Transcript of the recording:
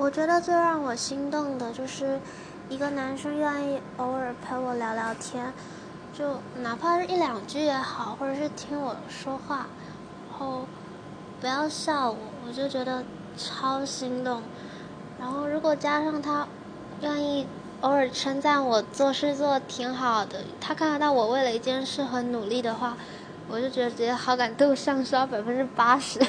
我觉得最让我心动的就是一个男生愿意偶尔陪我聊聊天就哪怕是一两句也好或者是听我说话然后不要笑我我就觉得超心动。然后如果加上他愿意偶尔称赞我做事做的挺好的他看得到我为了一件事很努力的话我就觉得直接好感度上升百分之八十。